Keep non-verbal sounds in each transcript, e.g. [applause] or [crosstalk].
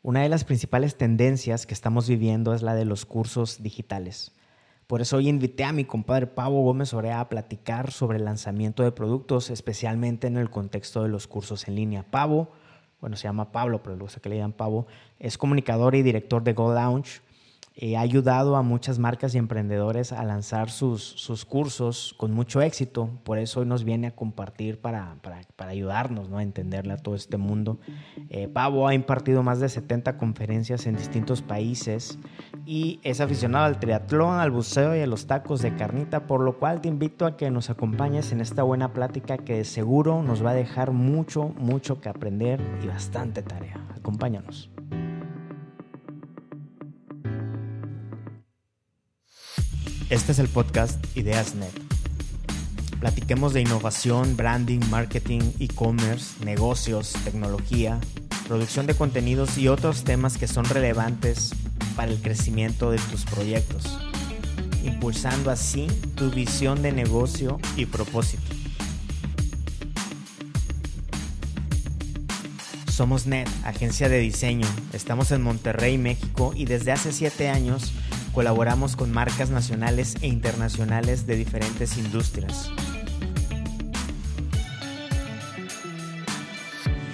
Una de las principales tendencias que estamos viviendo es la de los cursos digitales. Por eso hoy invité a mi compadre Pavo Gómez Orea a platicar sobre el lanzamiento de productos, especialmente en el contexto de los cursos en línea. Pavo, bueno, se llama Pablo, pero sé que le llaman Pavo, es comunicador y director de Go Lounge, eh, ha ayudado a muchas marcas y emprendedores a lanzar sus, sus cursos con mucho éxito. Por eso hoy nos viene a compartir para, para, para ayudarnos ¿no? a entenderle a todo este mundo. Eh, Pavo ha impartido más de 70 conferencias en distintos países y es aficionado al triatlón, al buceo y a los tacos de carnita, por lo cual te invito a que nos acompañes en esta buena plática que seguro nos va a dejar mucho, mucho que aprender y bastante tarea. Acompáñanos. Este es el podcast IdeasNet. Platiquemos de innovación, branding, marketing, e-commerce, negocios, tecnología, producción de contenidos y otros temas que son relevantes para el crecimiento de tus proyectos, impulsando así tu visión de negocio y propósito. Somos NET, agencia de diseño. Estamos en Monterrey, México y desde hace siete años Colaboramos con marcas nacionales e internacionales de diferentes industrias.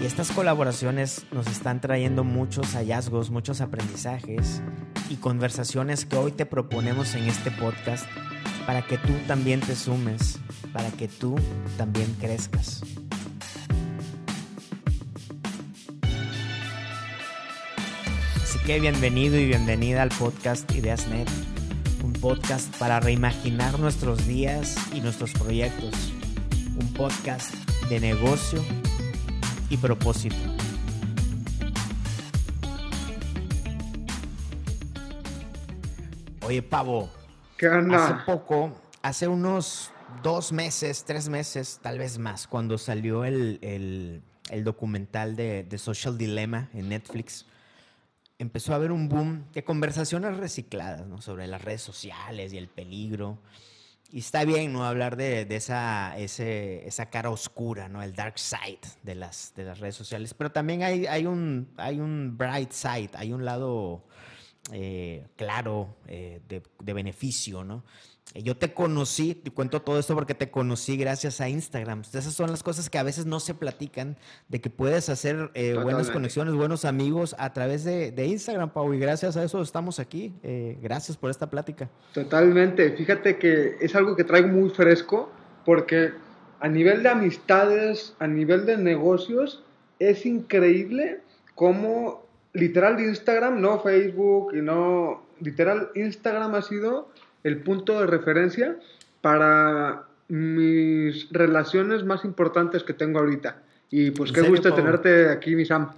Y estas colaboraciones nos están trayendo muchos hallazgos, muchos aprendizajes y conversaciones que hoy te proponemos en este podcast para que tú también te sumes, para que tú también crezcas. Que bienvenido y bienvenida al podcast IdeasNet, un podcast para reimaginar nuestros días y nuestros proyectos, un podcast de negocio y propósito. Oye, Pavo, ¿qué onda? Hace poco, hace unos dos meses, tres meses, tal vez más, cuando salió el, el, documental de, de Social Dilemma en Netflix empezó a haber un boom de conversaciones recicladas ¿no? sobre las redes sociales y el peligro. Y está bien no hablar de, de esa, ese, esa cara oscura, ¿no? el dark side de las, de las redes sociales. Pero también hay, hay, un, hay un bright side, hay un lado eh, claro eh, de, de, beneficio. ¿no? Yo te conocí, te cuento todo esto porque te conocí gracias a Instagram. Esas son las cosas que a veces no se platican, de que puedes hacer eh, buenas conexiones, buenos amigos a través de, Instagram, Pau, y gracias a eso estamos aquí. Eh, gracias por esta plática. Totalmente. Fíjate que es algo que traigo muy fresco porque a nivel de amistades, a nivel de negocios, es increíble cómo literal Instagram, no Facebook y no, literal Instagram ha sido el punto de referencia para mis relaciones más importantes que tengo ahorita. Y pues qué gusto tenerte aquí, mi Sam.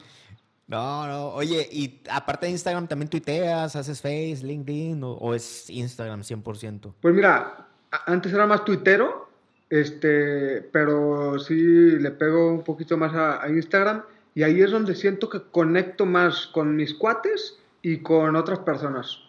No, no, oye, y aparte de Instagram, ¿también tuiteas, haces Face, LinkedIn o, es Instagram 100%? Pues mira, antes era más tuitero, este, pero sí le pego un poquito más a, a Instagram y ahí es donde siento que conecto más con mis cuates y con otras personas.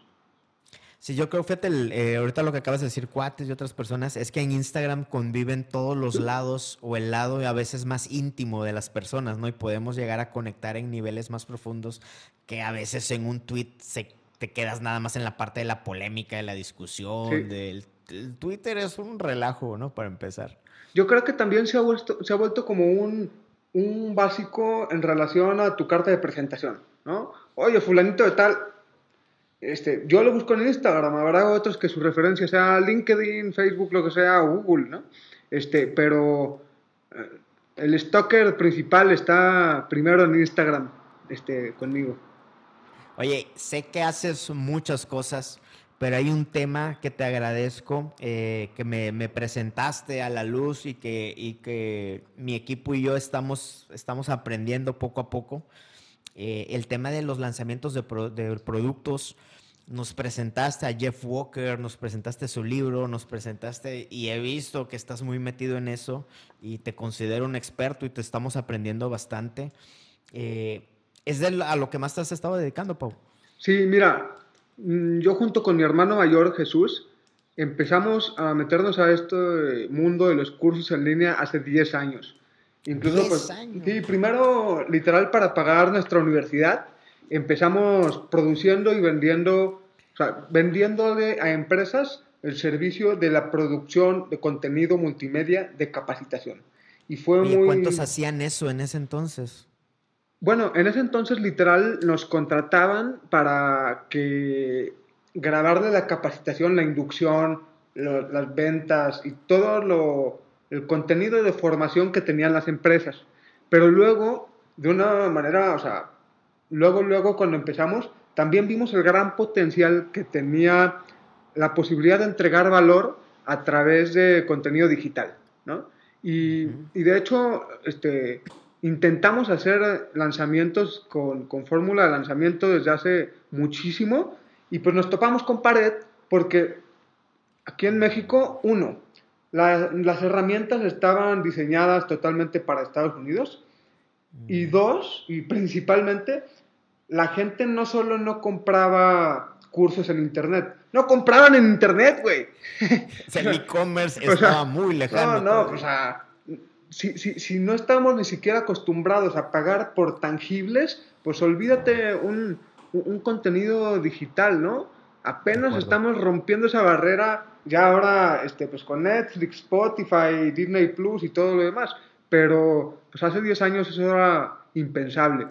Sí, yo creo, fíjate, eh, ahorita lo que acabas de decir, cuates y otras personas, es que en Instagram conviven todos los lados o el lado a veces más íntimo de las personas, ¿no? Y podemos llegar a conectar en niveles más profundos que a veces en un tweet se, te quedas nada más en la parte de la polémica, de la discusión, del el Twitter es un relajo, ¿no? Para empezar. Yo creo que también se ha vuelto, se ha vuelto como un, un básico en relación a tu carta de presentación, ¿no? Oye, fulanito de tal, este, yo lo busco en Instagram, habrá otros que su referencia sea LinkedIn, Facebook, lo que sea, Google, ¿no? Este, pero eh, el stalker principal está primero en Instagram, este, conmigo. Oye, sé que haces muchas cosas, pero hay un tema que te agradezco, eh, que me, presentaste a la luz y que, y que mi equipo y yo estamos, estamos aprendiendo poco a poco. Eh, el tema de los lanzamientos de, productos. Nos presentaste a Jeff Walker, nos presentaste su libro, nos presentaste y he visto que estás muy metido en eso y te considero un experto y te estamos aprendiendo bastante. Eh, ¿Es a lo que más te has estado dedicando, Pau? Sí, mira, mm, yo junto con mi hermano mayor Jesús empezamos a meternos a este mundo de los cursos en línea hace 10 años. Incluso, pues, sí, primero literal para pagar nuestra universidad empezamos produciendo y vendiendo, o sea, vendiéndole a empresas el servicio de la producción de contenido multimedia de capacitación. Y fue muy... ¿Cuántos hacían eso en ese entonces? Bueno, en ese entonces literal nos contrataban para que grabarle la capacitación, la inducción, las ventas y todo lo, el contenido de formación que tenían las empresas. Pero luego, de una manera, o sea, luego, luego cuando empezamos, también vimos el gran potencial que tenía la posibilidad de entregar valor a través de contenido digital, ¿no? Y, y de hecho, este, intentamos hacer lanzamientos con, con fórmula de lanzamiento desde hace muchísimo y pues nos topamos con pared porque aquí en México, uno, las herramientas estaban diseñadas totalmente para Estados Unidos y dos, y principalmente, la gente no solo no compraba cursos en Internet, no compraban en Internet, güey. el [laughs] e-commerce estaba muy lejano. No, no, o sea, si, si, si, no estamos ni siquiera acostumbrados a pagar por tangibles, pues olvídate un, un contenido digital, ¿no? Apenas estamos rompiendo esa barrera, ya ahora este, pues con Netflix, Spotify, Disney Plus y todo lo demás, pero pues hace 10 años eso era impensable.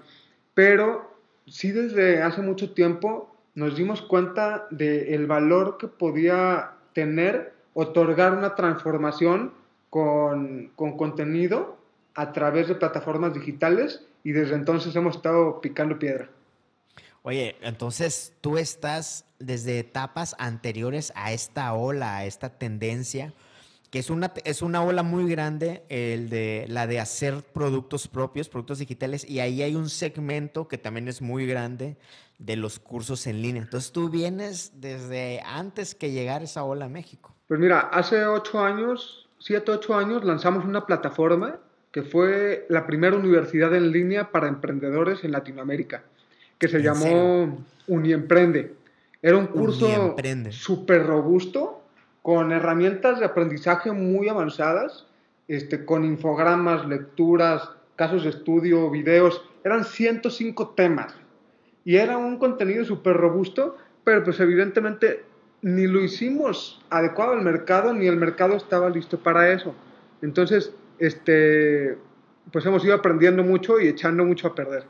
Pero sí desde hace mucho tiempo nos dimos cuenta del valor que podía tener otorgar una transformación con, con contenido a través de plataformas digitales y desde entonces hemos estado picando piedra. Oye, entonces tú estás desde etapas anteriores a esta ola, a esta tendencia, que es una, es una ola muy grande, el de, la de hacer productos propios, productos digitales, y ahí hay un segmento que también es muy grande de los cursos en línea. Entonces tú vienes desde antes que llegara esa ola a México. Pues mira, hace ocho años, siete, ocho años, lanzamos una plataforma que fue la primera universidad en línea para emprendedores en Latinoamérica que se llamó Uniemprende. Era un curso súper robusto, con herramientas de aprendizaje muy avanzadas, este, con infogramas, lecturas, casos de estudio, videos. Eran 105 temas. Y era un contenido súper robusto, pero pues evidentemente ni lo hicimos adecuado al mercado, ni el mercado estaba listo para eso. Entonces, este, pues hemos ido aprendiendo mucho y echando mucho a perder.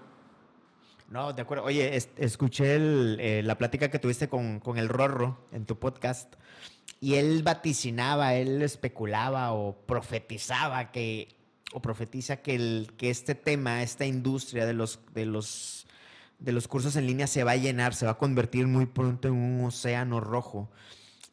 No, de acuerdo. Oye, escuché eh, la plática que tuviste con, el Rorro en tu podcast y él vaticinaba, él especulaba o profetizaba que, o profetiza que, el, que este tema, esta industria de los, de, los, de los cursos en línea se va a llenar, se va a convertir muy pronto en un océano rojo.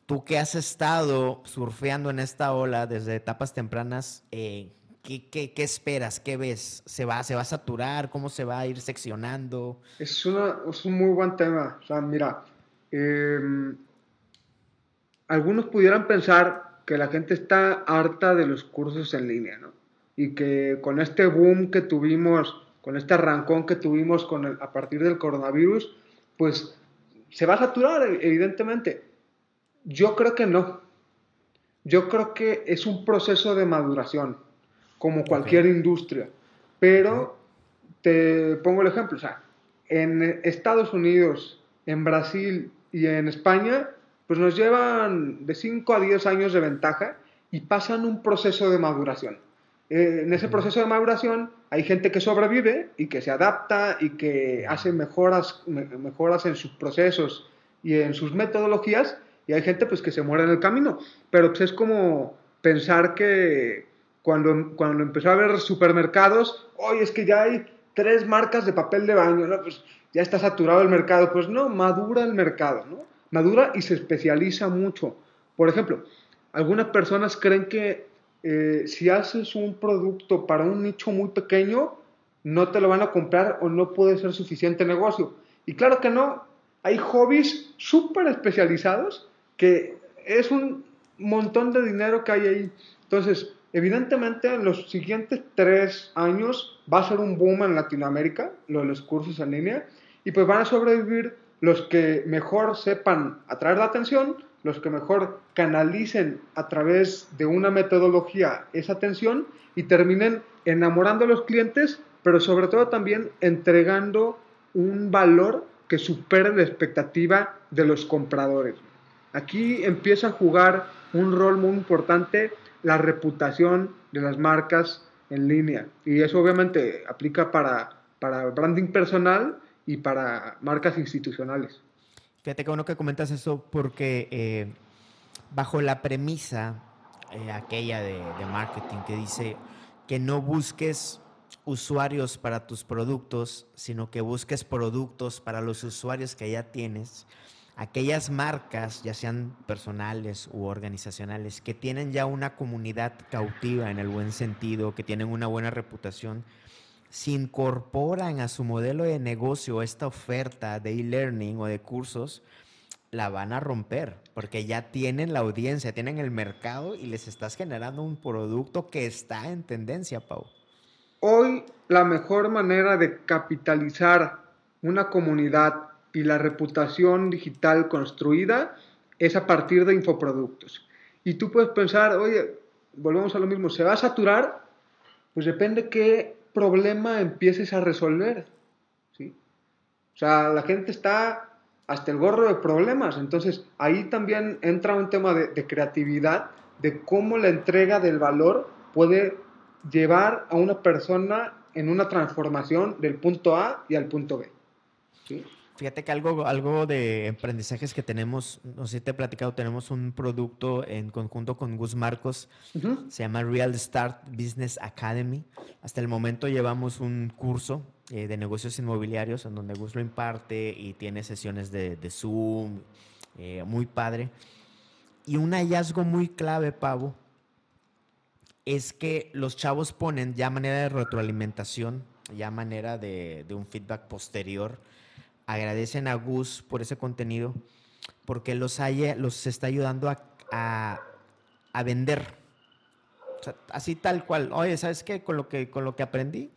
Tú que has estado surfeando en esta ola desde etapas tempranas, eh, ¿Qué, esperas? ¿Qué ves? ¿Se va, ¿Se va a saturar? ¿Cómo se va a ir seccionando? Es, una, es un muy buen tema. O sea, mira, em, algunos pudieran pensar que la gente está harta de los cursos en línea, ¿no? Y que con este boom que tuvimos, con este arrancón que tuvimos con a partir del coronavirus, pues se va a saturar, evidentemente. Yo creo que no. Yo creo que es un proceso de maduración como cualquier industria. Pero te pongo el ejemplo, o sea, en Estados Unidos, en Brasil y en España, pues nos llevan de 5 a 10 años de ventaja y pasan un proceso de maduración. Eh, en ese proceso de maduración hay gente que sobrevive y que se adapta y que hace mejoras, mejoras en sus procesos y en sus metodologías y hay gente pues que se muere en el camino. Pero pues, es como pensar que cuando, cuando empezó a haber supermercados, oye, es que ya hay tres marcas de papel de baño, ¿no? Pues ya está saturado el mercado. Pues no, madura el mercado, ¿no? Madura y se especializa mucho. Por ejemplo, algunas personas creen que eh, si haces un producto para un nicho muy pequeño, no te lo van a comprar o no puede ser suficiente negocio. Y claro que no, hay hobbies súper especializados que es un montón de dinero que hay ahí. Entonces, Evidentemente, en los siguientes tres años va a ser un boom en Latinoamérica, lo de los cursos en línea, y pues van a sobrevivir los que mejor sepan atraer la atención, los que mejor canalicen a través de una metodología esa atención y terminen enamorando a los clientes, pero sobre todo también entregando un valor que supere la expectativa de los compradores. Aquí empieza a jugar un rol muy importante la reputación de las marcas en línea. Y eso obviamente aplica para, para branding personal y para marcas institucionales. Fíjate que bueno que comentas eso porque eh, bajo la premisa eh, aquella de, de marketing que dice que no busques usuarios para tus productos, sino que busques productos para los usuarios que ya tienes. Aquellas marcas, ya sean personales u organizacionales, que tienen ya una comunidad cautiva en el buen sentido, que tienen una buena reputación, si incorporan a su modelo de negocio esta oferta de e-learning o de cursos, la van a romper, porque ya tienen la audiencia, tienen el mercado y les estás generando un producto que está en tendencia, Pau. Hoy la mejor manera de capitalizar una comunidad y la reputación digital construida es a partir de infoproductos. Y tú puedes pensar, oye, volvemos a lo mismo, ¿se va a saturar? Pues depende qué problema empieces a resolver. ¿sí? O sea, la gente está hasta el gorro de problemas. Entonces, ahí también entra un tema de, de, creatividad, de cómo la entrega del valor puede llevar a una persona en una transformación del punto A y al punto B. ¿sí? Fíjate que algo, algo de aprendizajes que tenemos, no sé si te he platicado, tenemos un producto en conjunto con Gus Marcos, uh -huh. se llama Real Start Business Academy. Hasta el momento llevamos un curso eh, de negocios inmobiliarios en donde Gus lo imparte y tiene sesiones de, de Zoom, eh, muy padre. Y un hallazgo muy clave, Pavo, es que los chavos ponen ya manera de retroalimentación, ya manera de, de un feedback posterior, agradecen a Gus por ese contenido, porque los, haya, los está ayudando a, a, a vender. O sea, así tal cual. Oye, ¿sabes qué? Con lo que, con lo que aprendí,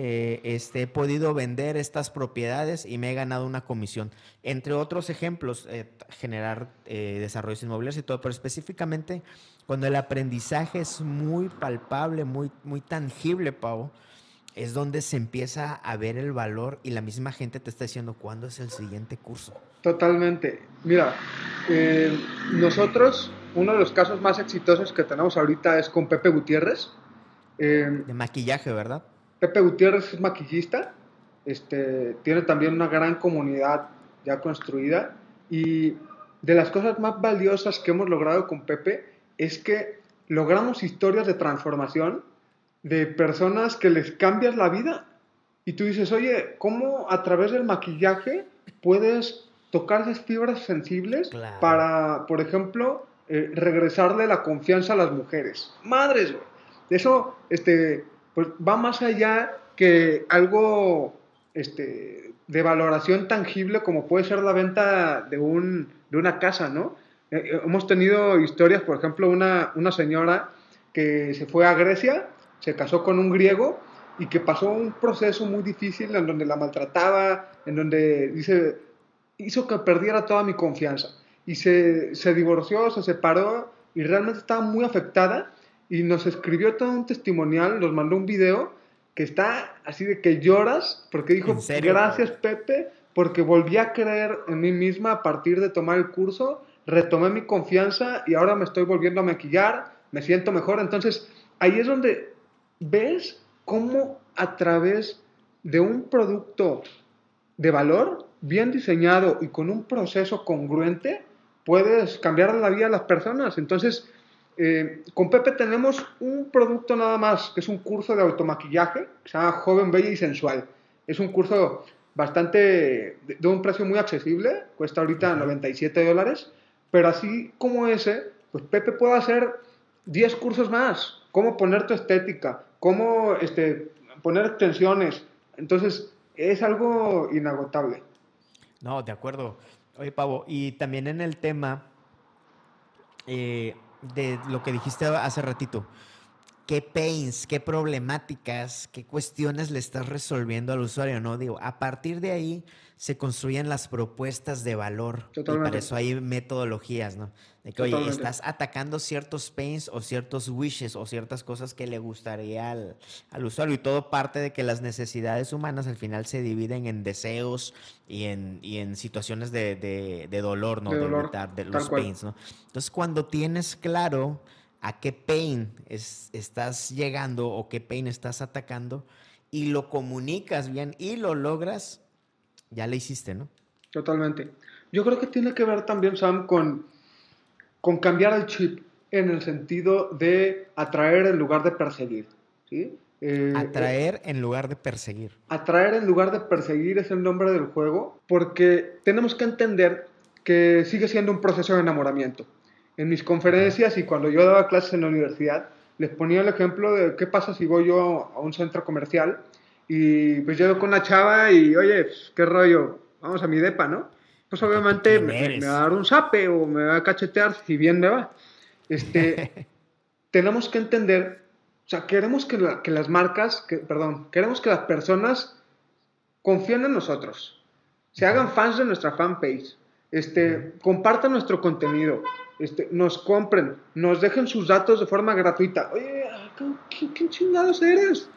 eh, este, he podido vender estas propiedades y me he ganado una comisión. Entre otros ejemplos, eh, generar eh, desarrollos inmobiliarios y todo, pero específicamente cuando el aprendizaje es muy palpable, muy, muy tangible, Pau, es donde se empieza a ver el valor y la misma gente te está diciendo cuándo es el siguiente curso. Totalmente. Mira, eh, nosotros, uno de los casos más exitosos que tenemos ahorita es con Pepe Gutiérrez. Eh, de maquillaje, ¿verdad? Pepe Gutiérrez es maquillista, este, tiene también una gran comunidad ya construida y de las cosas más valiosas que hemos logrado con Pepe es que logramos historias de transformación de personas que les cambias la vida. Y tú dices, oye, ¿cómo a través del maquillaje puedes tocar esas fibras sensibles claro. para, por ejemplo, eh, regresarle la confianza a las mujeres? Madres, güey. Eso este, pues, va más allá que algo este, de valoración tangible como puede ser la venta de, un, de una casa, ¿no? Eh, hemos tenido historias, por ejemplo, una, una señora que se fue a Grecia se casó con un griego y que pasó un proceso muy difícil en donde la maltrataba, en donde dice, hizo que perdiera toda mi confianza. Y se, se divorció, se separó y realmente estaba muy afectada y nos escribió todo un testimonial, nos mandó un video que está así de que lloras porque dijo, gracias Pepe, porque volví a creer en mí misma a partir de tomar el curso, retomé mi confianza y ahora me estoy volviendo a maquillar, me siento mejor. Entonces, ahí es donde ves cómo a través de un producto de valor bien diseñado y con un proceso congruente puedes cambiar la vida de las personas. Entonces, eh, con Pepe tenemos un producto nada más, que es un curso de automaquillaje, que se llama Joven, Bella y Sensual. Es un curso bastante, de, un precio muy accesible, cuesta ahorita 97 dólares, pero así como ese, pues Pepe puede hacer 10 cursos más, cómo poner tu estética, cómo este, poner extensiones. Entonces, es algo inagotable. No, de acuerdo. Oye, Pavo, y también en el tema eh, de lo que dijiste hace ratito, qué pains, qué problemáticas, qué cuestiones le estás resolviendo al usuario, ¿no? Digo, a partir de ahí se construyen las propuestas de valor. Totalmente. Y para eso hay metodologías, ¿no? De que, oye, estás atacando ciertos pains o ciertos wishes o ciertas cosas que le gustaría al, usuario. Y todo parte de que las necesidades humanas al final se dividen en deseos y en, en situaciones de, dolor, ¿no? De, de los pains, ¿no? Entonces, cuando tienes claro a qué pain estás llegando o qué pain estás atacando y lo comunicas bien y lo logras, ya le hiciste, ¿no? Totalmente. Yo creo que tiene que ver también, Sam, con, con cambiar el chip en el sentido de atraer en lugar de perseguir. ¿sí? Eh, atraer en lugar de perseguir. Atraer en lugar de perseguir es el nombre del juego porque tenemos que entender que sigue siendo un proceso de enamoramiento. En mis conferencias y cuando yo daba clases en la universidad, les ponía el ejemplo de qué pasa si voy yo a un centro comercial y pues llego con una chava y, oye, pues, qué rollo, vamos a mi depa, ¿no? Pues obviamente me, va a dar un sape o me va a cachetear si bien me va. Este, [laughs] tenemos que entender, o sea, queremos que, que las marcas, que, perdón, queremos que las personas confíen en nosotros, se hagan fans de nuestra fanpage, este, compartan nuestro contenido, este, nos compren, nos dejen sus datos de forma gratuita. Oye, ¿qué, chingados eres?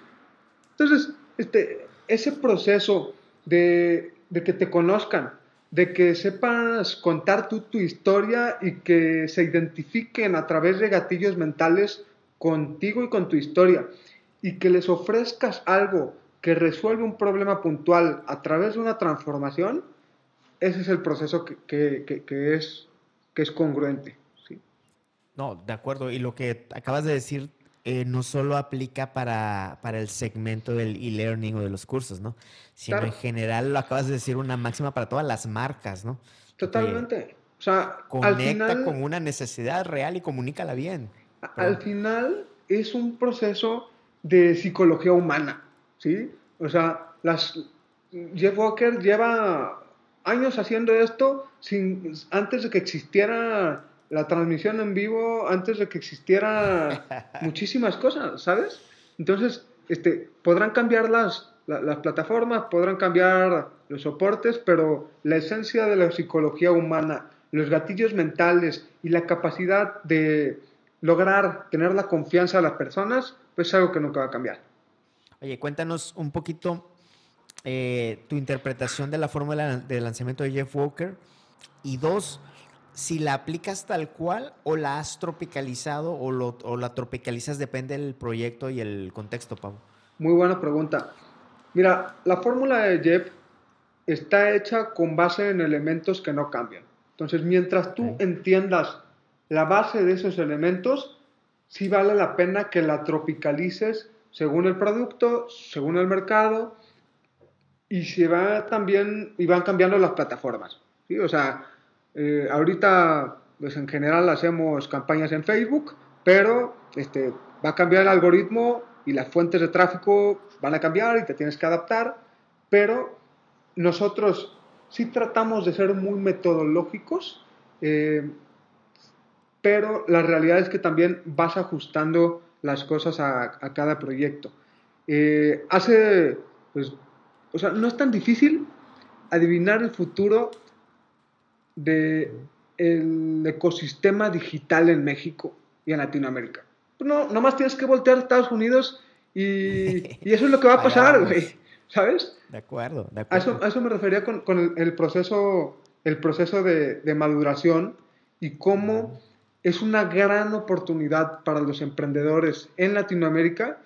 Entonces, este, ese proceso de, que te conozcan, de que sepas contar tú tu historia y que se identifiquen a través de gatillos mentales contigo y con tu historia, y que les ofrezcas algo que resuelve un problema puntual a través de una transformación, ese es el proceso que, es, que es congruente. ¿sí? No, de acuerdo. Y lo que acabas de decir eh, no solo aplica para, el segmento del e-learning o de los cursos, ¿no? Sino en general, lo acabas de decir, una máxima para todas las marcas, ¿no? Totalmente. o sea, conecta con una necesidad real y comunícala bien. Al final es un proceso de psicología humana, ¿sí? O sea, las, Jeff Walker lleva años haciendo esto sin, antes de que existiera la transmisión en vivo, antes de que existiera [laughs] muchísimas cosas, ¿sabes? Entonces, este, podrán cambiar las, las plataformas, podrán cambiar los soportes, pero la esencia de la psicología humana, los gatillos mentales y la capacidad de lograr tener la confianza de las personas, pues es algo que nunca va a cambiar. Oye, cuéntanos un poquito eh, tu interpretación de la fórmula de lanzamiento de Jeff Walker y dos, si la aplicas tal cual o la has tropicalizado o, la tropicalizas depende del proyecto y el contexto, Pablo. Muy buena pregunta. Mira, la fórmula de Jeff está hecha con base en elementos que no cambian. Entonces, mientras tú entiendas la base de esos elementos, sí vale la pena que la tropicalices según el producto, según el mercado y se va también, y van cambiando las plataformas. ¿sí? O sea, eh, ahorita, pues en general hacemos campañas en Facebook, pero este, va a cambiar el algoritmo y las fuentes de tráfico van a cambiar y te tienes que adaptar, pero nosotros sí tratamos de ser muy metodológicos, eh, pero la realidad es que también vas ajustando las cosas a, cada proyecto. Eh, hace pues, o sea, no es tan difícil adivinar el futuro del ecosistema digital en México y en Latinoamérica. No, nomás tienes que voltear a Estados Unidos y, eso es lo que va a [laughs] pasar, güey. ¿Sabes? De acuerdo, de acuerdo. A eso, me refería con, el, proceso, el proceso de, de maduración y cómo es una gran oportunidad para los emprendedores en Latinoamérica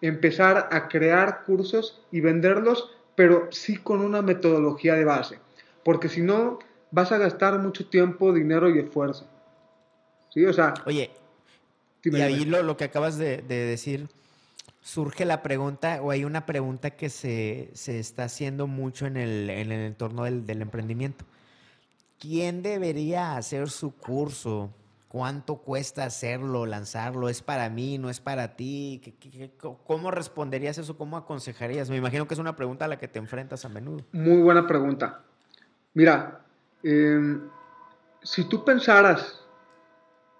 empezar a crear cursos y venderlos pero sí con una metodología de base, porque si no vas a gastar mucho tiempo, dinero y esfuerzo. ¿Sí? O sea... Oye, y ahí lo, que acabas de, decir, surge la pregunta, o hay una pregunta que se, está haciendo mucho en el, en el entorno del, del emprendimiento. ¿Quién debería hacer su curso? ¿Cuánto cuesta hacerlo, lanzarlo? ¿Es para mí, no es para ti? cómo responderías eso? ¿Cómo aconsejarías? Me imagino que es una pregunta a la que te enfrentas a menudo. Muy buena pregunta. Mira, em, si tú pensaras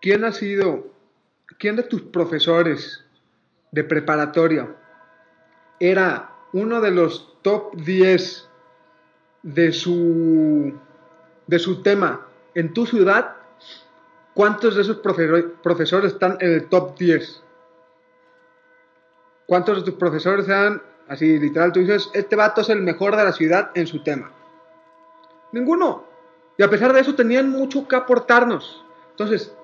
quién ha sido, quién de tus profesores de preparatoria era uno de los top 10 de su, de su tema en tu ciudad, ¿cuántos de esos profesores están en el top 10? ¿Cuántos de tus profesores sean, así literal, tú dices, este vato es el mejor de la ciudad en su tema? Ninguno. Y a pesar de eso tenían mucho que aportarnos. Entonces,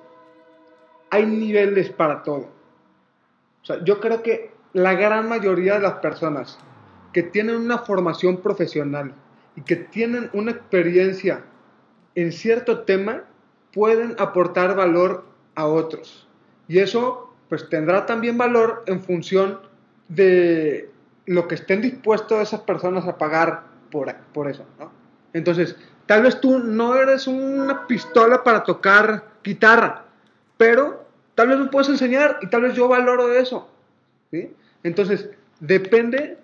hay niveles para todo. O sea, yo creo que la gran mayoría de las personas que tienen una formación profesional y que tienen una experiencia en cierto tema pueden aportar valor a otros. Y eso pues tendrá también valor en función de lo que estén dispuestos esas personas a pagar por, por eso. Entonces, tal vez tú no eres una pistola para tocar guitarra, pero tal vez me puedes enseñar y tal vez yo valoro eso. ¿sí? Entonces, depende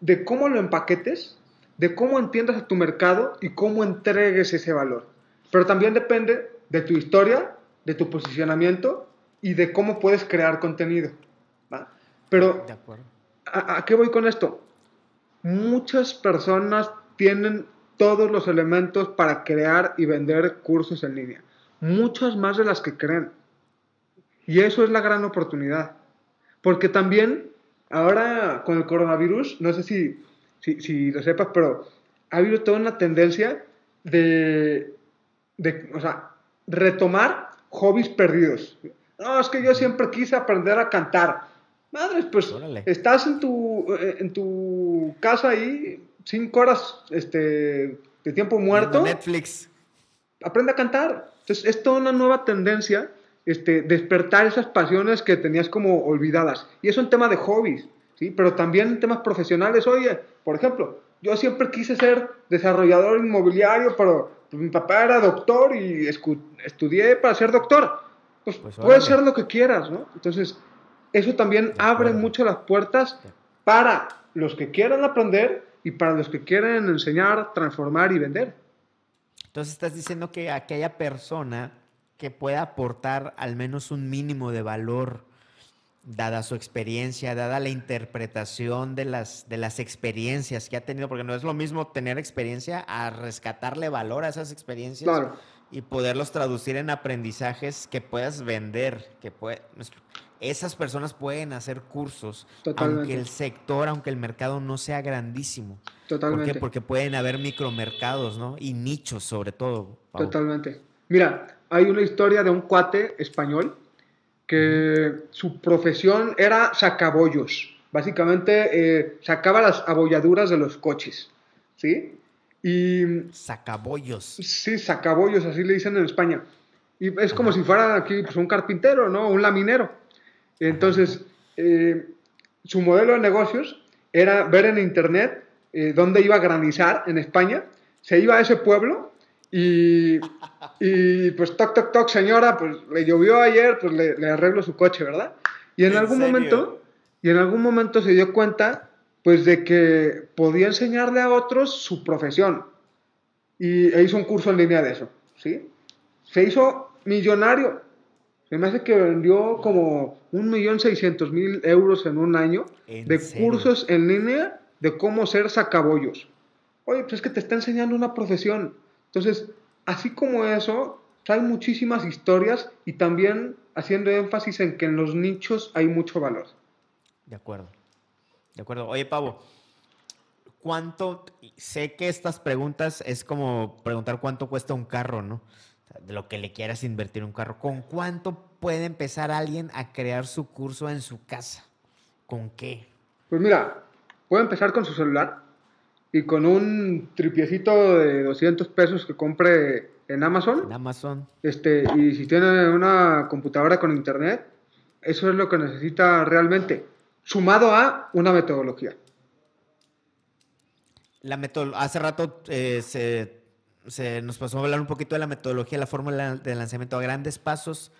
de cómo lo empaquetes, de cómo entiendas a tu mercado y cómo entregues ese valor. Pero también depende de tu historia, de tu posicionamiento y de cómo puedes crear contenido. Pero, ¿a, ¿a qué voy con esto? Muchas personas tienen todos los elementos para crear y vender cursos en línea. Muchas más de las que creen. Y eso es la gran oportunidad. Porque también ahora con el coronavirus, no sé si, si, lo sepas, pero ha habido toda una tendencia de, de, o sea, retomar hobbies perdidos. No, es que yo siempre quise aprender a cantar. Madres, pues estás en tu, eh, en tu casa ahí, cinco horas este, de tiempo muerto. Netflix. Aprende a cantar. Entonces, es toda una nueva tendencia este, despertar esas pasiones que tenías como olvidadas. Y es un tema de hobbies, ¿sí? Pero también temas profesionales. Oye, por ejemplo, yo siempre quise ser desarrollador inmobiliario, pero mi papá era doctor y estudié para ser doctor. Pues, pues puedes ser lo que quieras, ¿no? Entonces, eso también abre mucho las puertas para los que quieran aprender y para los que quieren enseñar, transformar y vender. Entonces estás diciendo que aquella persona que pueda aportar al menos un mínimo de valor, dada su experiencia, dada la interpretación de las, de las experiencias que ha tenido, porque no es lo mismo tener experiencia a rescatarle valor a esas experiencias y poderlos traducir en aprendizajes que puedas vender, que puede, esas personas pueden hacer cursos, aunque el sector, aunque el mercado no sea grandísimo. Totalmente. ¿Por qué? Porque pueden haber micromercados, ¿no? Y nichos sobre todo. Totalmente. Mira, hay una historia de un cuate español que su profesión era sacabollos. Básicamente eh, sacaba las abolladuras de los coches, ¿sí? Y... Sacabollos. Sí, sacabollos, así le dicen en España. Y es como si fuera aquí pues, un carpintero, ¿no? Un laminero. Entonces, eh, su modelo de negocios era ver en internet eh, dónde iba a granizar en España. Se iba a ese pueblo y, y, pues toc, toc, toc, señora, pues le llovió ayer, pues le, arreglo su coche, ¿verdad? Y en, algún momento, y en algún momento se dio cuenta, pues de que podía enseñarle a otros su profesión. Y e hizo un curso en línea de eso, ¿sí? Se hizo millonario. Se me hace que vendió como un millón seiscientos mil euros en un año de cursos en línea de cómo ser sacabollos. Oye, pues es que te está enseñando una profesión. Entonces, así como eso, hay muchísimas historias y también haciendo énfasis en que en los nichos hay mucho valor. De acuerdo. De acuerdo. Oye, Pavo, ¿cuánto? Sé que estas preguntas es como preguntar cuánto cuesta un carro, ¿no? De lo que le quieras invertir un carro. ¿Con cuánto puede empezar alguien a crear su curso en su casa? ¿Con qué? Pues mira, puede empezar con su celular y con un tripiecito de 200 pesos que compre en Amazon. En Amazon. Este, y si tiene una computadora con internet, eso es lo que necesita realmente, sumado a una metodología. La hace rato eh, se, se, nos pasó a hablar un poquito de la metodología, la fórmula de lanzamiento a grandes pasos,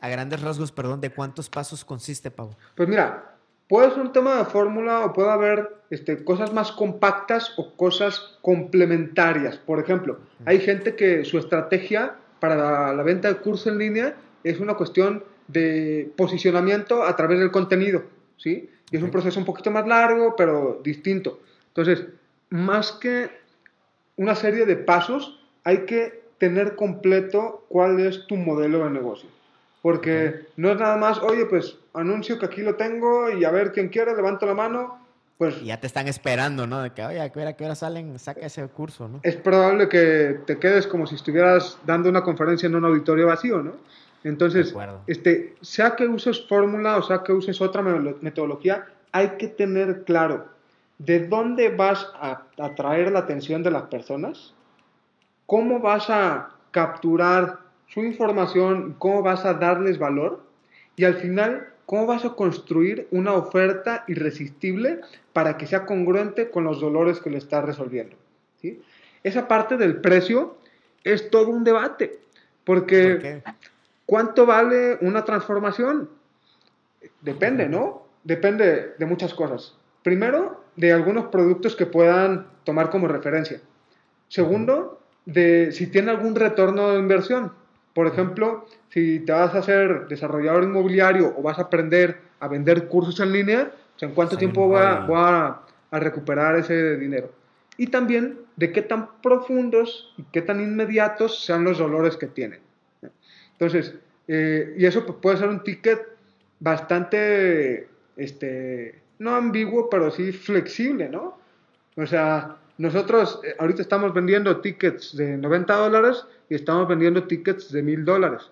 a grandes rasgos, perdón, ¿de cuántos pasos consiste, Pau? Pues mira, Puede ser un tema de fórmula o puede haber este, cosas más compactas o cosas complementarias. Por ejemplo, hay gente que su estrategia para la, venta de curso en línea es una cuestión de posicionamiento a través del contenido. ¿sí? Y es un proceso un poquito más largo, pero distinto. Entonces, más que una serie de pasos, hay que tener completo cuál es tu modelo de negocio. Porque no es nada más, oye, pues anuncio que aquí lo tengo y a ver quién quiere, levanto la mano. Pues, ya te están esperando, ¿no? De que, oye, ¿a qué hora, qué hora salen? Saca ese curso, ¿no? Es probable que te quedes como si estuvieras dando una conferencia en un auditorio vacío, ¿no? Entonces, este, sea que uses fórmula o sea que uses otra metodología, hay que tener claro de dónde vas a atraer la atención de las personas, cómo vas a capturar su información, cómo vas a darles valor y al final cómo vas a construir una oferta irresistible para que sea congruente con los dolores que le estás resolviendo. ¿sí? Esa parte del precio es todo un debate, porque ¿cuánto vale una transformación? Depende, ¿no? Depende de muchas cosas. Primero, de algunos productos que puedan tomar como referencia. Segundo, de si tiene algún retorno de inversión. Por ejemplo, si te vas a hacer desarrollador inmobiliario o vas a aprender a vender cursos en línea, ¿en cuánto tiempo va, a, a, recuperar ese dinero? Y también de qué tan profundos y qué tan inmediatos sean los dolores que tienen. Entonces, eh, y eso puede ser un ticket bastante este, no ambiguo, pero sí flexible, ¿no? O sea, nosotros eh, ahorita estamos vendiendo tickets de 90 dólares y estamos vendiendo tickets de 1000 dólares.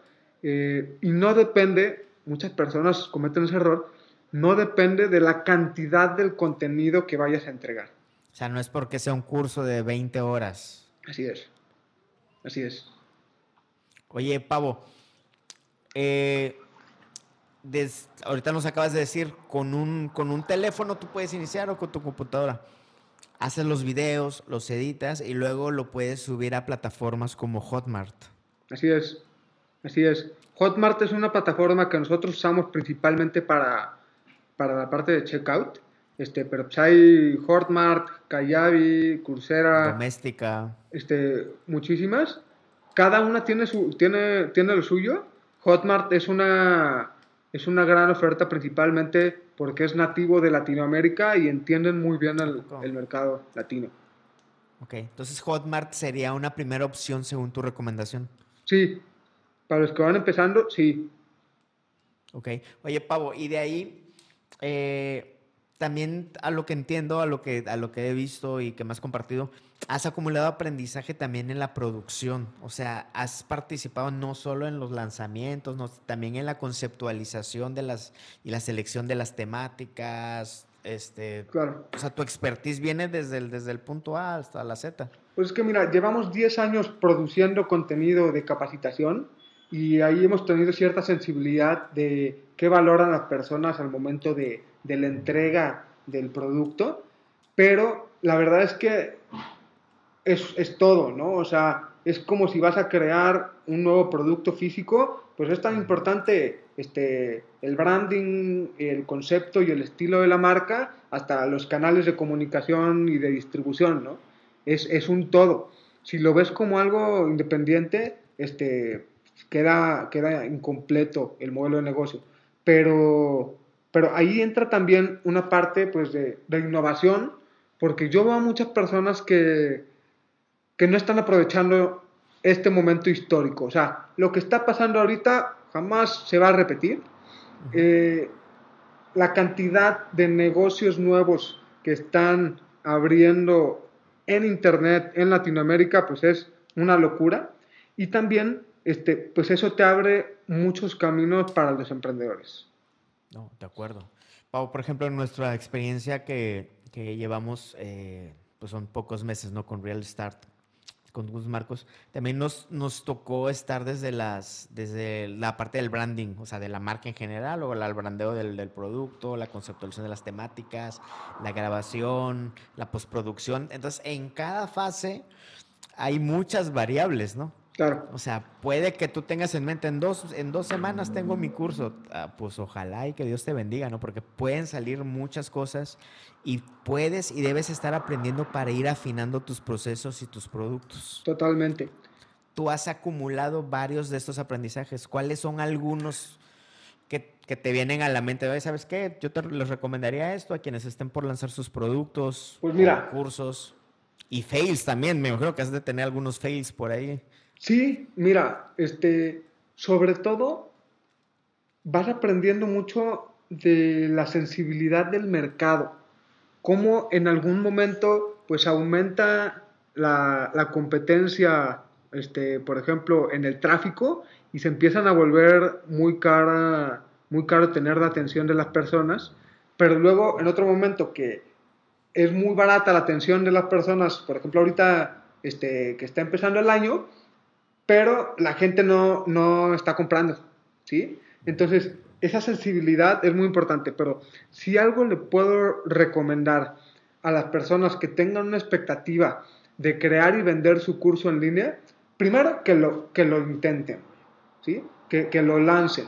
Eh, y no depende, muchas personas cometen ese error, no depende de la cantidad del contenido que vayas a entregar. O sea, no es porque sea un curso de 20 horas. Así es. Así es. Oye, Pavo, eh, ahorita nos acabas de decir, con un, con un teléfono tú puedes iniciar o con tu computadora. Haces los videos, los editas y luego lo puedes subir a plataformas como Hotmart. Así es, así es. Hotmart es una plataforma que nosotros usamos principalmente para, para la parte de checkout. Este, pero pues hay Hotmart, Kayabi, Coursera. Doméstica. Este, muchísimas. Cada una tiene, su, tiene, tiene lo suyo. Hotmart es una, es una gran oferta principalmente porque es nativo de Latinoamérica y entienden muy bien el, mercado latino. Ok, entonces Hotmart sería una primera opción según tu recomendación. Sí, para los que van empezando, sí. Ok, oye Pavo, y de ahí, eh, también a lo que entiendo, a lo que, a lo que he visto y que me has compartido, has acumulado aprendizaje también en la producción. O sea, has participado no solo en los lanzamientos, también en la conceptualización de las y la selección de las temáticas. Este, claro. O sea, tu expertise viene desde el, desde el punto A hasta la Z. Pues es que mira, llevamos 10 años produciendo contenido de capacitación y ahí hemos tenido cierta sensibilidad de qué valoran las personas al momento de de la entrega del producto, pero la verdad es que es, es, todo, ¿no? O sea, es como si vas a crear un nuevo producto físico, pues es tan importante este, el branding, el concepto y el estilo de la marca, hasta los canales de comunicación y de distribución, ¿no? Es, es un todo. Si lo ves como algo independiente, este, queda, queda incompleto el modelo de negocio. Pero pero ahí entra también una parte pues, de, innovación, porque yo veo a muchas personas que, que no están aprovechando este momento histórico. O sea, lo que está pasando ahorita jamás se va a repetir. Eh, la cantidad de negocios nuevos que están abriendo en Internet en Latinoamérica, pues es una locura. Y también, este, pues eso te abre muchos caminos para los emprendedores. No, de acuerdo. Pau, por ejemplo, en nuestra experiencia que, que llevamos, eh, pues son pocos meses, ¿no? Con Real Start, con Gus Marcos, también nos, nos tocó estar desde, las, desde la parte del branding, o sea, de la marca en general, o el brandeo del, del producto, la conceptualización de las temáticas, la grabación, la postproducción. Entonces, en cada fase hay muchas variables, ¿no? Claro. O sea, puede que tú tengas en mente, en dos, en dos semanas tengo mi curso. Ah, pues ojalá y que Dios te bendiga, ¿no? Porque pueden salir muchas cosas y puedes y debes estar aprendiendo para ir afinando tus procesos y tus productos. Totalmente. Tú has acumulado varios de estos aprendizajes. ¿Cuáles son algunos que, que te vienen a la mente, ¿sabes qué? Yo te les recomendaría esto a quienes estén por lanzar sus productos, pues mira, cursos y fails también. Me imagino que has de tener algunos fails por ahí. Sí, mira, este, sobre todo vas aprendiendo mucho de la sensibilidad del mercado, cómo en algún momento pues aumenta la, la competencia, este, por ejemplo, en el tráfico y se empiezan a volver muy cara, muy caro tener la atención de las personas, pero luego en otro momento que es muy barata la atención de las personas, por ejemplo ahorita este, que está empezando el año, pero la gente no, no está comprando, ¿sí? Entonces, esa sensibilidad es muy importante, pero si algo le puedo recomendar a las personas que tengan una expectativa de crear y vender su curso en línea, primero que lo, que lo intenten, ¿sí? que, que lo lancen,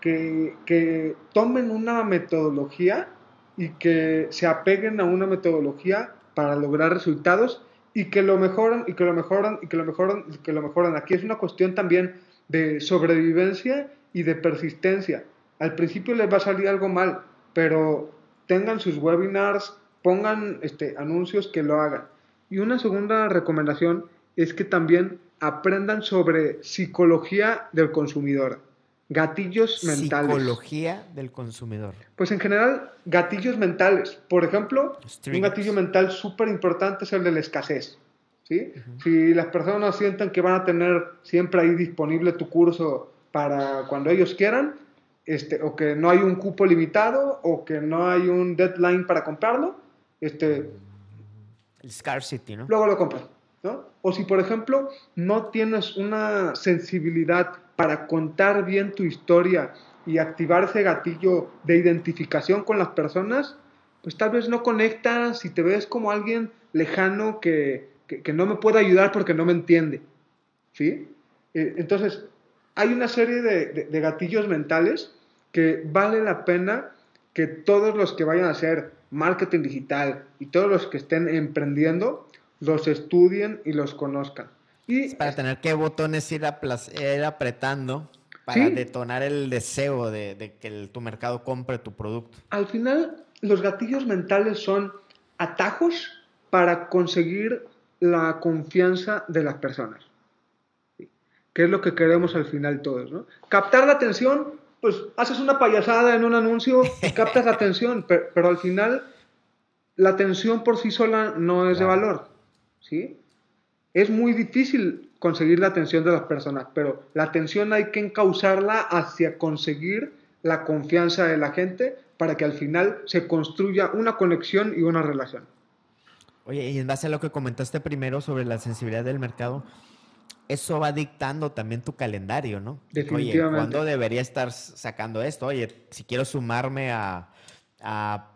que, que tomen una metodología y que se apeguen a una metodología para lograr resultados y que lo mejoran y que lo mejoran y que lo mejoran y que lo mejoran. Aquí es una cuestión también de sobrevivencia y de persistencia. Al principio les va a salir algo mal, pero tengan sus webinars, pongan este, anuncios que lo hagan. Y una segunda recomendación es que también aprendan sobre psicología del consumidor, gatillos mentales. Psicología del consumidor. Pues en general, gatillos mentales. Por ejemplo, un gatillo mental súper importante es el de la escasez. ¿sí? Si las personas sienten que van a tener siempre ahí disponible tu curso para cuando ellos quieran, este, o que no hay un cupo limitado, o que no hay un deadline para comprarlo, este, el scarcity, ¿no? Luego lo compras, ¿no? O si, por ejemplo, no tienes una sensibilidad para contar bien tu historia y activar ese gatillo de identificación con las personas, pues tal vez no conectas y te ves como alguien lejano que, que, no me puede ayudar porque no me entiende, ¿sí? Eh, entonces, hay una serie de, de gatillos mentales que vale la pena que todos los que vayan a hacer marketing digital y todos los que estén emprendiendo los estudien y los conozcan. Y para tener qué botones ir, apretando para detonar el deseo de, que tu mercado compre tu producto. Al final, los gatillos mentales son atajos para conseguir la confianza de las personas. ¿Qué es lo que queremos al final todos? ¿no? Captar la atención pues haces una payasada en un anuncio y captas la atención, [laughs] pero, al final la atención por sí sola no es de valor, ¿sí? Es muy difícil conseguir la atención de las personas, pero la atención hay que encauzarla hacia conseguir la confianza de la gente para que al final se construya una conexión y una relación. Oye, y en base a lo que comentaste primero sobre la sensibilidad del mercado, eso va dictando también tu calendario, ¿no? Definitivamente. Oye, ¿cuándo debería estar sacando esto? Oye, si quiero sumarme a,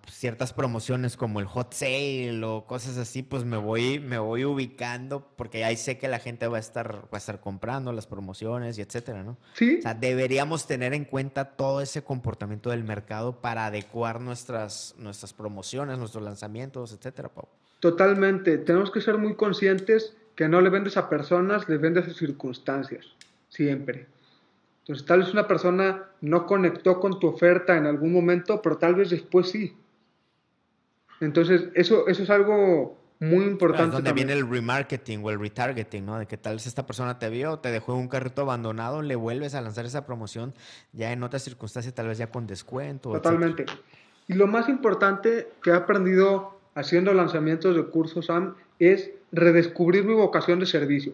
ciertas promociones como el hot sale o cosas así, pues me voy, me voy ubicando porque ahí sé que la gente va a estar, va a estar comprando las promociones y etcétera, ¿no? Sí. O sea, deberíamos tener en cuenta todo ese comportamiento del mercado para adecuar nuestras, nuestras promociones, nuestros lanzamientos, etcétera, Pau. Totalmente. Tenemos que ser muy conscientes que no le vendes a personas, le vendes a circunstancias, siempre. Entonces, tal vez una persona no conectó con tu oferta en algún momento, pero tal vez después sí. Entonces, eso, eso es algo muy importante. Es donde viene el remarketing o el retargeting, ¿no? De que tal vez esta persona te vio, te dejó en un carrito abandonado, le vuelves a lanzar esa promoción ya en otras circunstancias, tal vez ya con descuento. Totalmente. Y lo más importante que he aprendido haciendo lanzamientos de cursos, Sam, es redescubrir mi vocación de servicio.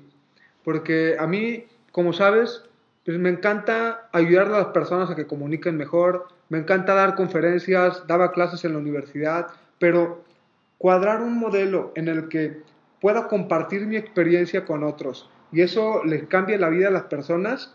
Porque a mí, como sabes, pues me encanta ayudar a las personas a que comuniquen mejor, me encanta dar conferencias, daba clases en la universidad, pero cuadrar un modelo en el que pueda compartir mi experiencia con otros y eso les cambie la vida a las personas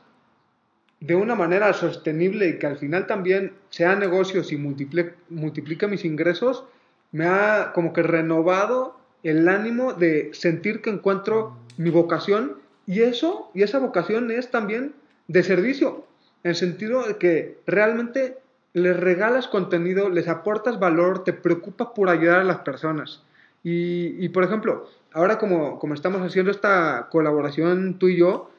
de una manera sostenible y que al final también sea negocios y multiplique, multiplique mis ingresos, me ha como que renovado el ánimo de sentir que encuentro mi vocación y eso, y esa vocación es también de servicio, en el sentido de que realmente les regalas contenido, les aportas valor, te preocupas por ayudar a las personas. Y, por ejemplo, ahora como, como estamos haciendo esta colaboración tú y yo,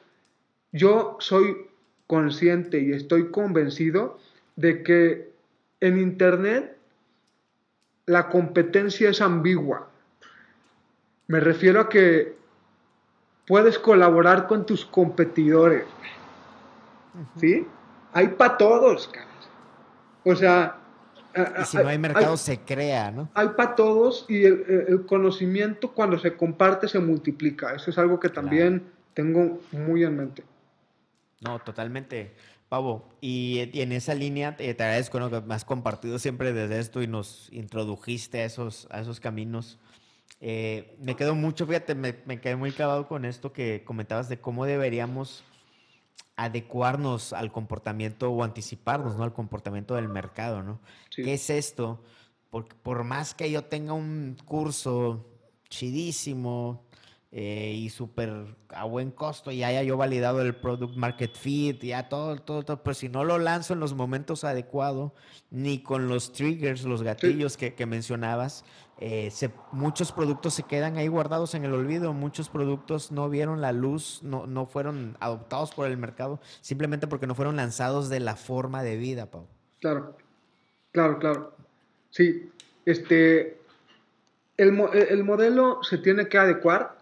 yo soy consciente y estoy convencido de que en Internet la competencia es ambigua. Me refiero a que puedes colaborar con tus competidores. ¿Sí? Hay para todos, O sea... Y si no hay mercado, se crea, ¿no? Hay para todos y el, conocimiento cuando se comparte se multiplica. Eso es algo que también tengo muy en mente. No, totalmente. Pavo, y, en esa línea te, agradezco que me has compartido siempre desde esto y nos introdujiste a esos, a esos caminos. Eh, me quedo mucho, fíjate, me, me, quedé muy clavado con esto que comentabas de cómo deberíamos adecuarnos al comportamiento o anticiparnos ¿no? al comportamiento del mercado. ¿no? ¿Qué es esto? Porque por más que yo tenga un curso chidísimo, eh, y súper a buen costo y haya yo validado el product market fit, ya todo, todo, todo, pero si no lo lanzo en los momentos adecuados, ni con los triggers, los gatillos que, que, mencionabas, eh, muchos productos se quedan ahí guardados en el olvido, muchos productos no vieron la luz, no, no fueron adoptados por el mercado, simplemente porque no fueron lanzados de la forma de vida, Pau. Claro, claro, claro. Sí, este, el, el modelo se tiene que adecuar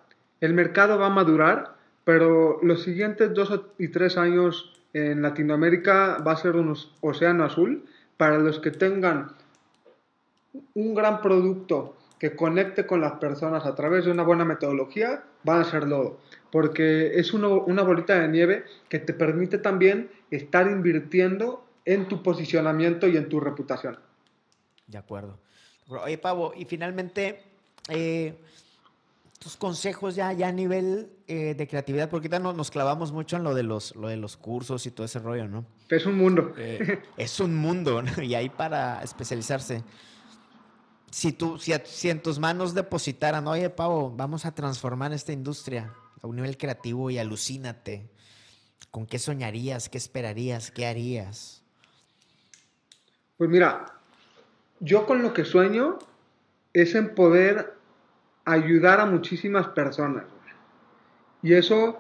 el mercado va a madurar, pero los siguientes dos y tres años en Latinoamérica va a ser un océano azul para los que tengan un gran producto que conecte con las personas a través de una buena metodología, van a ser lodo, porque es una bolita de nieve que te permite también estar invirtiendo en tu posicionamiento y en tu reputación. De acuerdo. Oye, Pavo, y finalmente, eh, tus consejos ya, ya a nivel eh, de creatividad, porque ahorita no, nos clavamos mucho en lo de, los, lo de los cursos y todo ese rollo, ¿no? Es un mundo. Eh, es un mundo, ¿no? [laughs] Y ahí para especializarse. Si, tú, si, si, en tus manos depositaran, oye, Pavo, vamos a transformar esta industria a un nivel creativo y alucínate, ¿con qué soñarías? ¿Qué esperarías? ¿Qué harías? Pues mira, yo con lo que sueño es en poder ayudar a muchísimas personas. Y eso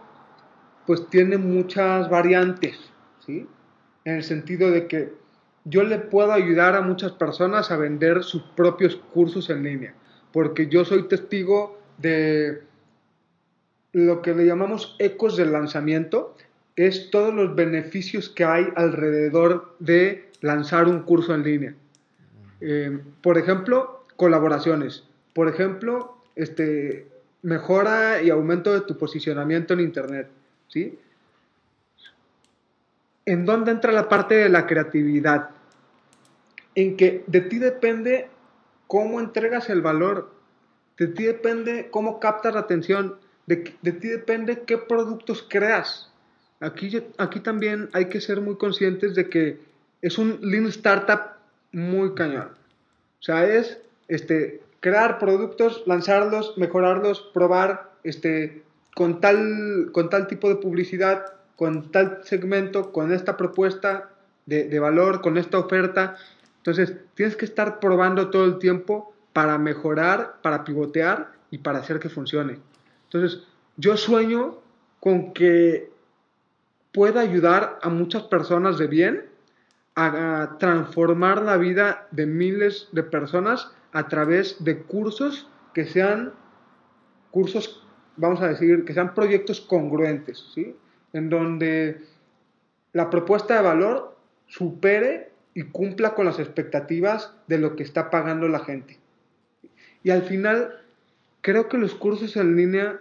pues tiene muchas variantes, ¿sí? En el sentido de que yo le puedo ayudar a muchas personas a vender sus propios cursos en línea, porque yo soy testigo de lo que le llamamos ecos del lanzamiento, es todos los beneficios que hay alrededor de lanzar un curso en línea. Eh, por ejemplo, colaboraciones. Por ejemplo, este, mejora y aumento de tu posicionamiento en Internet, ¿sí? ¿En dónde entra la parte de la creatividad? En que de ti depende cómo entregas el valor, de ti depende cómo captas la atención, de, ti depende qué productos creas. Aquí, aquí también hay que ser muy conscientes de que es un lean startup muy cañón. O sea, es este, crear productos, lanzarlos, mejorarlos, probar este, con, tal, con tal tipo de publicidad, con tal segmento, con esta propuesta de, valor, con esta oferta. Entonces, tienes que estar probando todo el tiempo para mejorar, para pivotear y para hacer que funcione. Entonces, yo sueño con que pueda ayudar a muchas personas de bien a transformar la vida de miles de personas a través de cursos que sean cursos, vamos a decir, que sean proyectos congruentes, ¿sí? En donde la propuesta de valor supere y cumpla con las expectativas de lo que está pagando la gente. Y al final, creo que los cursos en línea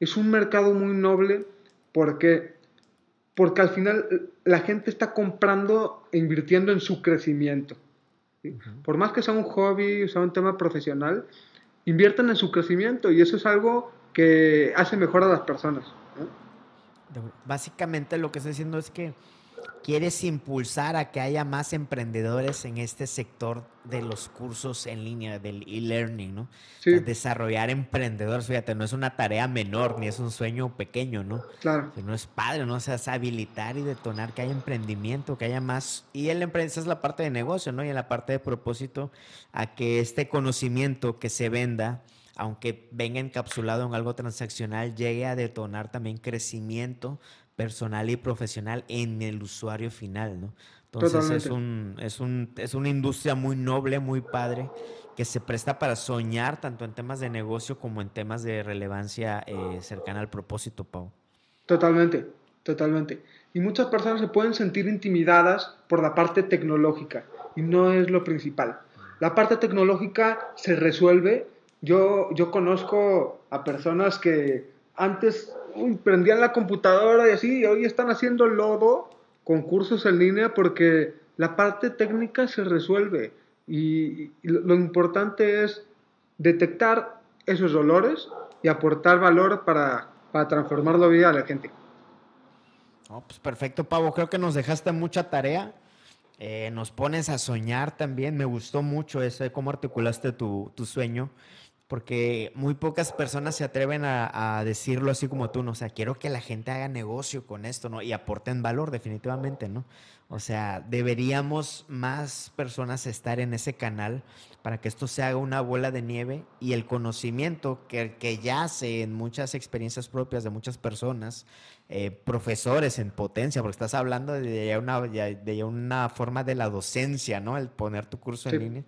es un mercado muy noble porque, porque al final la gente está comprando e invirtiendo en su crecimiento. Por más que sea un hobby, o sea un tema profesional, inviertan en su crecimiento y eso es algo que hace mejor a las personas. Básicamente lo que estoy diciendo es que quieres impulsar a que haya más emprendedores en este sector de los cursos en línea, del e-learning, ¿no? desarrollar emprendedores, fíjate, no es una tarea menor ni es un sueño pequeño, ¿no? Claro. no es padre, ¿no? O sea, es habilitar y detonar que haya emprendimiento, que haya más. Y el emprendimiento es la parte de negocio, ¿no? Y en la parte de propósito, a que este conocimiento que se venda, aunque venga encapsulado en algo transaccional, llegue a detonar también crecimiento personal y profesional en el usuario final, ¿no? Entonces es, un, es, un, es una industria muy noble, muy padre, que se presta para soñar tanto en temas de negocio como en temas de relevancia eh, cercana al propósito, Pau. Totalmente, totalmente. Y muchas personas se pueden sentir intimidadas por la parte tecnológica y no es lo principal. La parte tecnológica se resuelve. Yo, yo conozco a personas que antes prendían la computadora y así, y hoy están haciendo lodo con cursos en línea porque la parte técnica se resuelve. Y, lo importante es detectar esos dolores y aportar valor para, para transformar la vida de la gente. pues perfecto, Pavo. Creo que nos dejaste mucha tarea. Eh, nos pones a soñar también. Me gustó mucho eso de cómo articulaste tu, tu sueño porque muy pocas personas se atreven a, decirlo así como tú, ¿no? O sea, quiero que la gente haga negocio con esto, ¿no? Y aporten valor definitivamente, ¿no? O sea, deberíamos más personas estar en ese canal para que esto se haga una bola de nieve y el conocimiento que, que yace en muchas experiencias propias de muchas personas, eh, profesores en potencia, porque estás hablando de una, de una forma de la docencia, ¿no? El poner tu curso en línea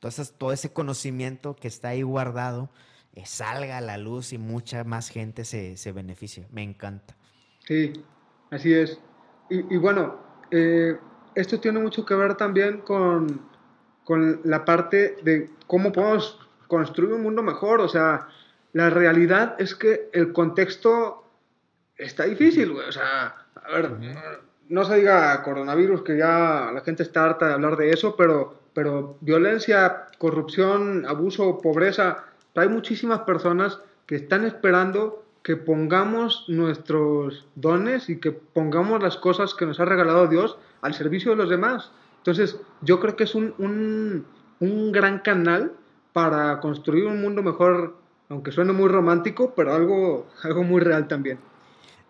entonces, todo ese conocimiento que está ahí guardado eh, salga a la luz y mucha más gente se, se beneficie. Me encanta. Sí, así es. Y, bueno, eh, esto tiene mucho que ver también con, con la parte de cómo podemos construir un mundo mejor. O sea, la realidad es que el contexto está difícil, güey. O sea, a ver, no se diga coronavirus, que ya la gente está harta de hablar de eso, pero pero violencia, corrupción, abuso, pobreza, hay muchísimas personas que están esperando que pongamos nuestros dones y que pongamos las cosas que nos ha regalado Dios al servicio de los demás. Entonces, yo creo que es un, un, gran canal para construir un mundo mejor, aunque suene muy romántico, pero algo, [laughs] algo muy real también.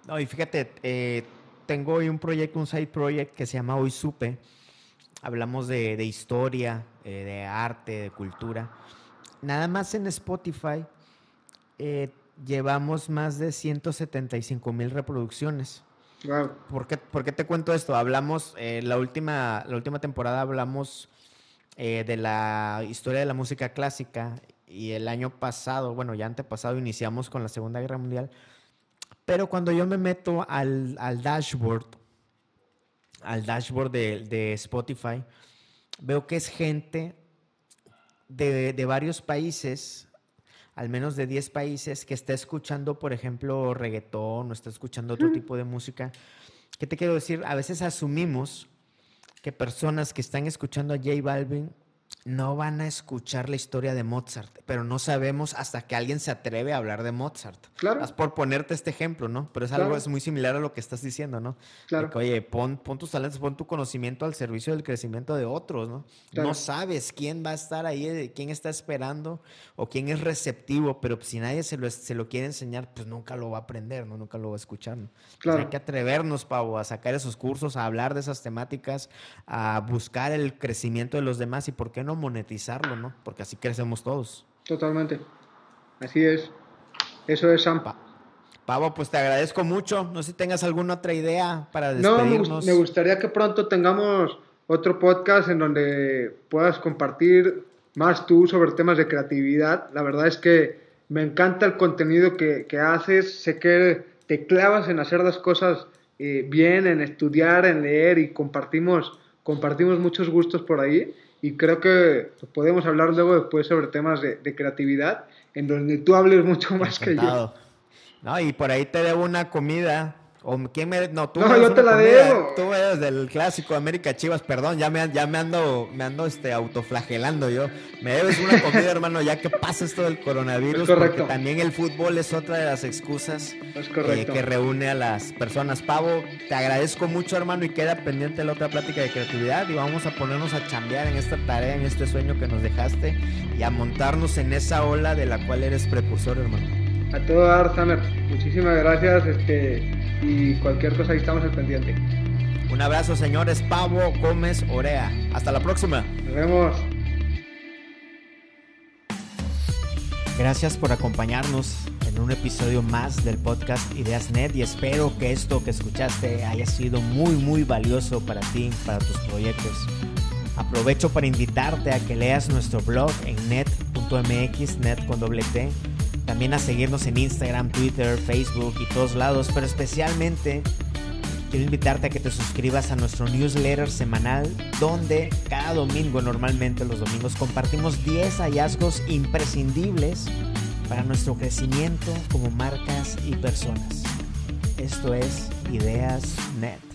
No, y fíjate, eh, tengo hoy un proyecto, un side project que se llama Hoy Supe, hablamos de, historia, eh, de arte, de cultura. Nada más en Spotify eh, llevamos más de 175 mil reproducciones. ¿Por, qué, te cuento esto? Hablamos, eh, la, última, la última temporada hablamos de la historia de la música clásica y el año pasado, bueno, ya antepasado, iniciamos con la Segunda Guerra Mundial. Pero cuando yo me meto al, al dashboard al dashboard de, Spotify, veo que es gente de, varios países, al menos de 10 países, que está escuchando, por ejemplo, reggaetón o está escuchando otro tipo de música. ¿Qué te quiero decir? A veces asumimos que personas que están escuchando a J Balvin no van a escuchar la historia de Mozart, pero no sabemos hasta que alguien se atreve a hablar de Mozart. Claro. por ponerte este ejemplo, ¿no? Pero es algo es muy similar a lo que estás diciendo, ¿no? Claro. oye, pon, pon, tus talentos, pon tu conocimiento al servicio del crecimiento de otros, ¿no? No sabes quién va a estar ahí, quién está esperando o quién es receptivo, pero si nadie se lo, se lo quiere enseñar, pues nunca lo va a aprender, ¿no? Nunca lo va a escuchar, ¿no? Claro. hay que atrevernos, Pau, a sacar esos cursos, a hablar de esas temáticas, a buscar el crecimiento de los demás y por qué no monetizarlo, ¿no? Porque así crecemos todos. Totalmente. Así es. Eso es Sampa. Pavo, pues te agradezco mucho. No sé si tengas alguna otra idea para despedirnos. No, me gustaría que pronto tengamos otro podcast en donde puedas compartir más tú sobre temas de creatividad. La verdad es que me encanta el contenido que, haces. Sé que te clavas en hacer las cosas eh, bien, en estudiar, en leer y compartimos, compartimos muchos gustos por ahí y creo que podemos hablar luego después sobre temas de, creatividad, en donde tú hables mucho [laughs] más que yo. No, y por ahí te debo una comida ¿O quién me.? No, tú no, yo te la debo. Tú eres del clásico América Chivas, perdón, ya me, ya me ando, me ando este, autoflagelando yo. Me debes una comida, [laughs] hermano, ya que pasa esto del coronavirus. Porque también el fútbol es otra de las excusas eh, que reúne a las personas. Pavo, te agradezco mucho, hermano, y queda pendiente la otra plática de creatividad. Y vamos a ponernos a chambear en esta tarea, en este sueño que nos dejaste y a montarnos en esa ola de la cual eres precursor, hermano. A todo dar, Samer. Muchísimas gracias. Este y cualquier cosa ahí estamos al pendiente. Un abrazo, señores. Pavo Gómez Orea. Hasta la próxima. Nos vemos. Gracias por acompañarnos en en un episodio más del podcast Ideas Net y espero que esto que escuchaste haya sido muy muy valioso para ti, para tus proyectos. Aprovecho para invitarte a que leas nuestro blog en net.mx, net con doble T. También a seguirnos en Instagram, Twitter, Facebook y todos lados, pero especialmente quiero invitarte a que te suscribas a nuestro newsletter semanal, donde cada domingo, normalmente los domingos, compartimos 10 hallazgos imprescindibles para nuestro crecimiento como marcas y personas. Esto es Ideas Net.